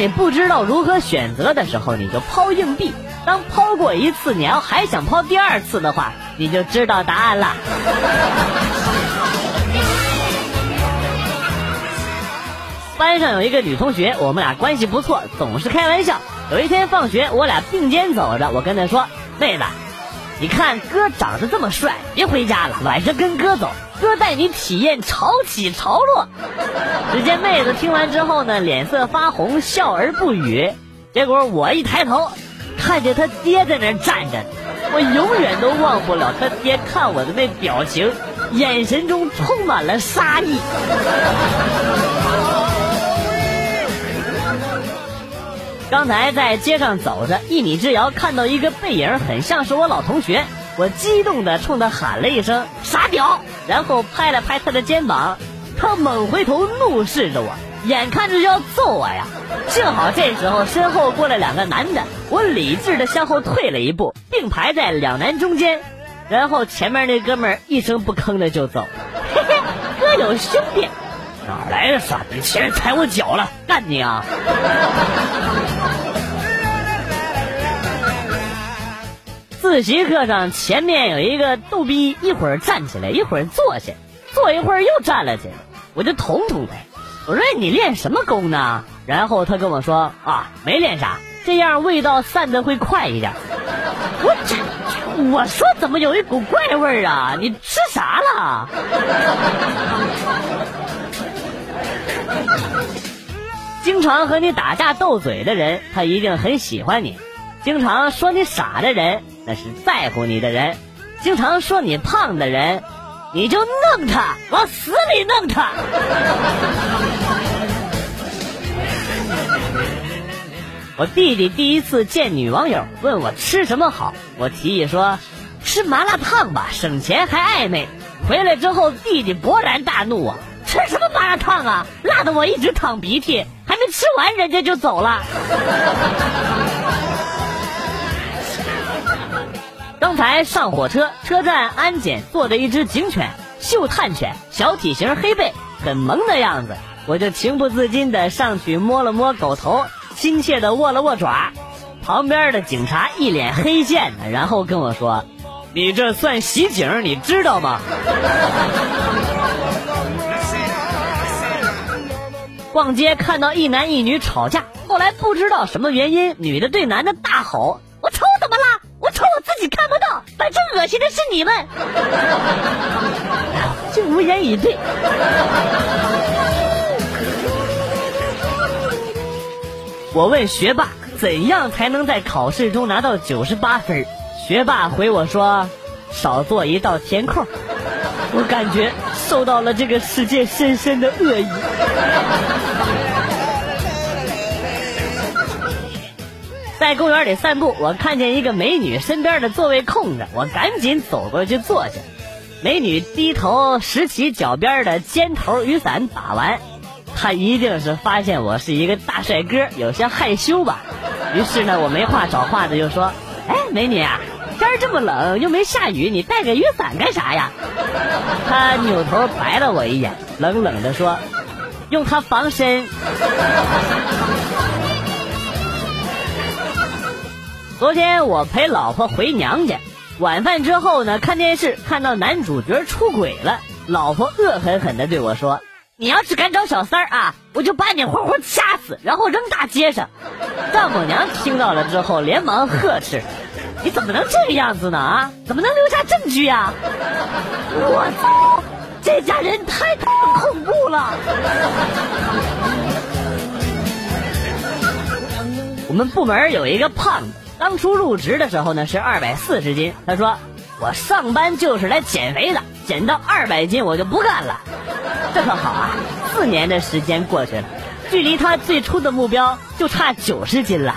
你不知道如何选择的时候，你就抛硬币。当抛过一次，你要还想抛第二次的话，你就知道答案了。班上有一个女同学，我们俩关系不错，总是开玩笑。有一天放学，我俩并肩走着，我跟她说：“妹子，你看哥长得这么帅，别回家了，晚上跟哥走，哥带你体验潮起潮落。”只见妹子听完之后呢，脸色发红，笑而不语。结果我一抬头，看见他爹在那站着，我永远都忘不了他爹看我的那表情，眼神中充满了杀意。刚才在街上走着，一米之遥看到一个背影，很像是我老同学。我激动的冲他喊了一声“傻屌”，然后拍了拍他的肩膀。他猛回头怒视着我，眼看着就要揍我呀。幸好这时候身后过来两个男的，我理智的向后退了一步，并排在两男中间。然后前面那哥们儿一声不吭的就走。嘿嘿，哥有兄弟。哪来的傻逼？前面踩我脚了，干你啊！自习课上，前面有一个逗逼，一会儿站起来，一会儿坐下，坐一会儿又站了起来，我就捅捅他。我说：“你练什么功呢？”然后他跟我说：“啊，没练啥，这样味道散的会快一点。”我这，我说怎么有一股怪味儿啊？你吃啥了？经常和你打架斗嘴的人，他一定很喜欢你；经常说你傻的人，那是在乎你的人；经常说你胖的人，你就弄他，往死里弄他。我弟弟第一次见女网友，问我吃什么好，我提议说吃麻辣烫吧，省钱还暧昧。回来之后，弟弟勃然大怒啊！吃什么麻辣烫啊！辣的我一直淌鼻涕，还没吃完人家就走了。刚才上火车，车站安检坐着一只警犬，嗅探犬，小体型，黑背，很萌的样子。我就情不自禁的上去摸了摸狗头，亲切的握了握爪。旁边的警察一脸黑线的，然后跟我说：“ 你这算袭警，你知道吗？” 逛街看到一男一女吵架，后来不知道什么原因，女的对男的大吼：“反正恶心的是你们。”就无言以对。我问学霸怎样才能在考试中拿到九十八分，学霸回我说：“少做一道填空。”我感觉受到了这个世界深深的恶意。在公园里散步，我看见一个美女身边的座位空着，我赶紧走过去坐下。美女低头拾起脚边的尖头雨伞打完，她一定是发现我是一个大帅哥，有些害羞吧。于是呢，我没话找话的就说：“哎，美女啊。”天这么冷，又没下雨，你带个雨伞干啥呀？她扭头白了我一眼，冷冷的说：“用它防身。”昨天我陪老婆回娘家，晚饭之后呢，看电视看到男主角出轨了，老婆恶狠狠的对我说：“你要是敢找小三儿啊，我就把你活活掐死，然后扔大街上。”丈母娘听到了之后，连忙呵斥。你怎么能这个样子呢？啊，怎么能留下证据呀？我操，这家人太恐怖了！我们部门有一个胖子，当初入职的时候呢是二百四十斤。他说：“我上班就是来减肥的，减到二百斤我就不干了。”这可好啊，四年的时间过去了，距离他最初的目标就差九十斤了。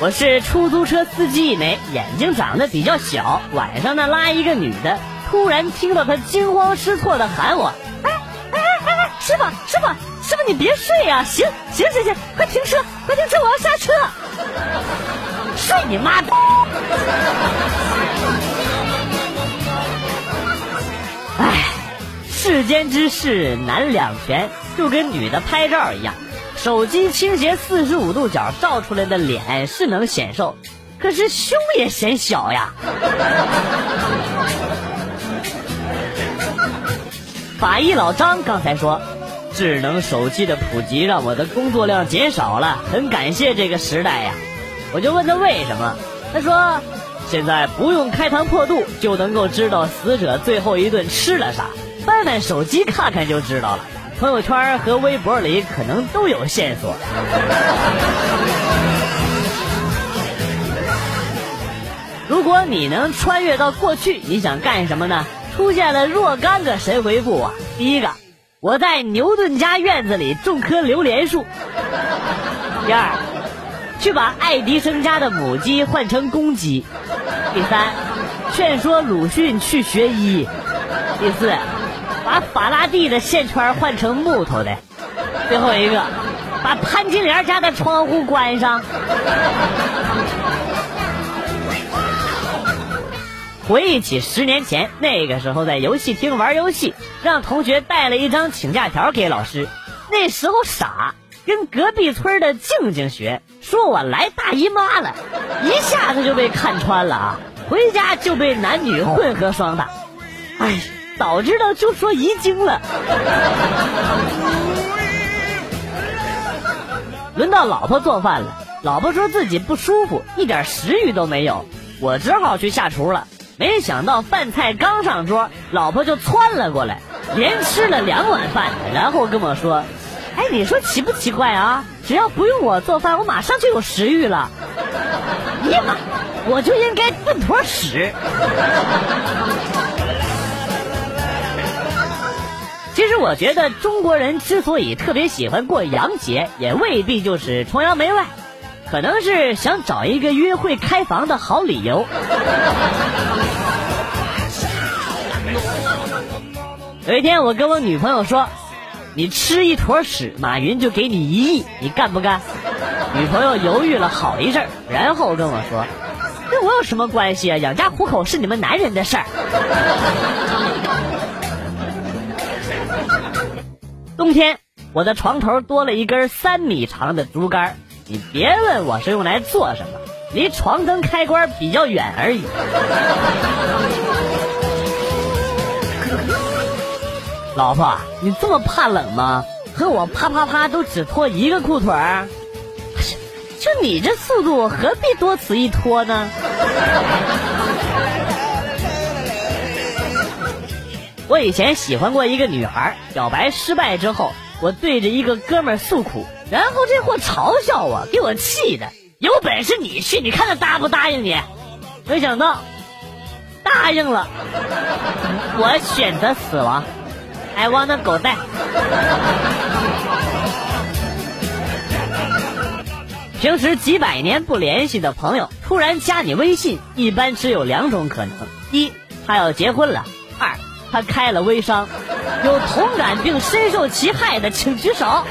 我是出租车司机一枚，眼睛长得比较小。晚上呢拉一个女的，突然听到她惊慌失措的喊我：“哎哎哎哎，师傅师傅师傅，你别睡呀！行行行行，快停车快停车，我要下车。睡你妈的！哎，世间之事难两全，就跟女的拍照一样，手机倾斜四十五度角照出来的脸是能显瘦，可是胸也显小呀。法医老张刚才说，智能手机的普及让我的工作量减少了，很感谢这个时代呀。我就问他为什么，他说，现在不用开膛破肚就能够知道死者最后一顿吃了啥，翻翻手机看看就知道了。朋友圈和微博里可能都有线索。如果你能穿越到过去，你想干什么呢？出现了若干个神回复啊！第一个，我在牛顿家院子里种棵榴莲树。第二，去把爱迪生家的母鸡换成公鸡。第三，劝说鲁迅去学医。第四，把法拉第的线圈换成木头的。最后一个，把潘金莲家的窗户关上。回忆起十年前，那个时候在游戏厅玩游戏，让同学带了一张请假条给老师。那时候傻，跟隔壁村的静静学，说我来大姨妈了，一下子就被看穿了啊！回家就被男女混合双打。哎，早知道就说遗精了。轮到老婆做饭了，老婆说自己不舒服，一点食欲都没有，我只好去下厨了。没想到饭菜刚上桌，老婆就窜了过来，连吃了两碗饭，然后跟我说：“哎，你说奇不奇怪啊？只要不用我做饭，我马上就有食欲了。呀妈，我就应该粪坨屎。”其实我觉得中国人之所以特别喜欢过洋节，也未必就是崇洋媚外。可能是想找一个约会开房的好理由。有一天，我跟我女朋友说：“你吃一坨屎，马云就给你一亿，你干不干？”女朋友犹豫了好一阵，然后跟我说：“跟我有什么关系啊？养家糊口是你们男人的事儿。”冬天，我的床头多了一根三米长的竹竿。你别问我是用来做什么，离床灯开关比较远而已。老婆，你这么怕冷吗？和我啪啪啪都只脱一个裤腿儿，就你这速度，何必多此一脱呢？我以前喜欢过一个女孩，表白失败之后，我对着一个哥们诉苦。然后这货嘲笑我，给我气的。有本事你去，你看他答不答应你？没想到答应了。我选择死亡。I wanna go die。平时几百年不联系的朋友突然加你微信，一般只有两种可能：一，他要结婚了；他开了微商。有同感并深受其害的，请举手。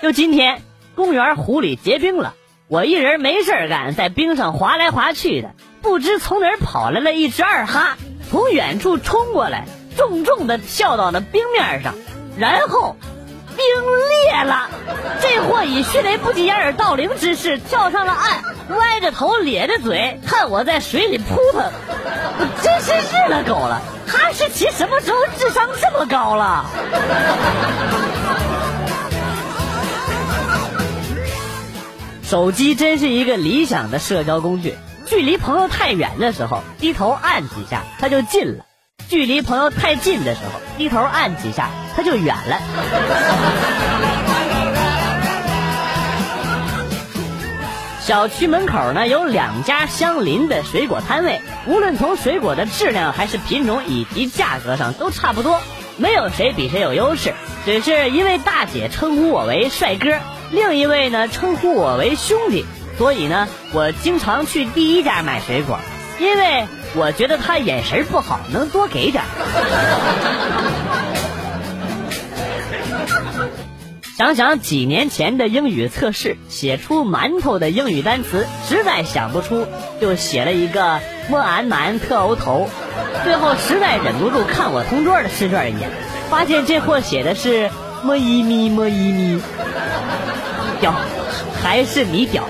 就今天，公园湖里结冰了，我一人没事干，在冰上滑来滑去的，不知从哪儿跑来了一只二哈，从远处冲过来，重重的跳到了冰面上，然后。冰裂了，这货以迅雷不及掩耳盗铃之势跳上了岸，歪着头咧着嘴看我在水里扑腾，我真是日了狗了！哈士奇什么时候智商这么高了？手机真是一个理想的社交工具，距离朋友太远的时候，低头按几下它就近了。距离朋友太近的时候，低头按几下，他就远了。小区门口呢有两家相邻的水果摊位，无论从水果的质量还是品种以及价格上都差不多，没有谁比谁有优势。只是一位大姐称呼我为帅哥，另一位呢称呼我为兄弟，所以呢我经常去第一家买水果，因为。我觉得他眼神不好，能多给点。想想几年前的英语测试，写出馒头的英语单词实在想不出，就写了一个摸俺满特欧头，最后实在忍不住看我同桌的试卷一眼，发现这货写的是摸一咪摸一咪，屌，还是你屌。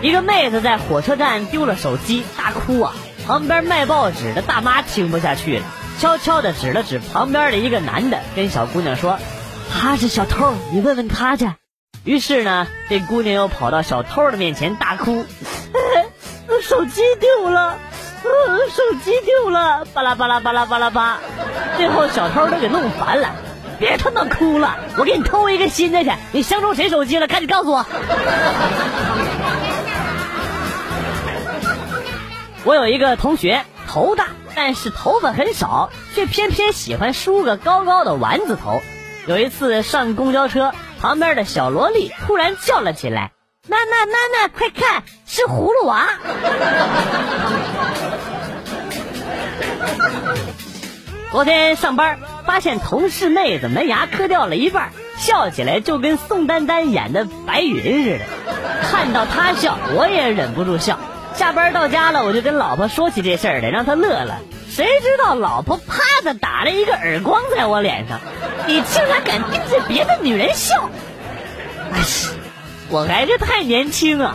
一个妹子在火车站丢了手机，大哭啊！旁边卖报纸的大妈听不下去了，悄悄的指了指旁边的一个男的，跟小姑娘说：“他是小偷，你问问他去。”于是呢，这姑娘又跑到小偷的面前大哭：“ 手机丢了，手机丢了！”巴拉巴拉巴拉巴拉巴。最后小偷都给弄烦了：“别他妈哭了，我给你偷一个新的去。你相中谁手机了？赶紧告诉我。”我有一个同学头大，但是头发很少，却偏偏喜欢梳个高高的丸子头。有一次上公交车，旁边的小萝莉突然叫了起来：“娜娜娜娜，快看，是葫芦娃！” 昨天上班发现同事妹子门牙磕掉了一半，笑起来就跟宋丹丹演的白云似的。看到她笑，我也忍不住笑。下班到家了，我就跟老婆说起这事儿来，让她乐了。谁知道老婆啪的打了一个耳光在我脸上，你竟然敢盯着别的女人笑！我还是太年轻啊。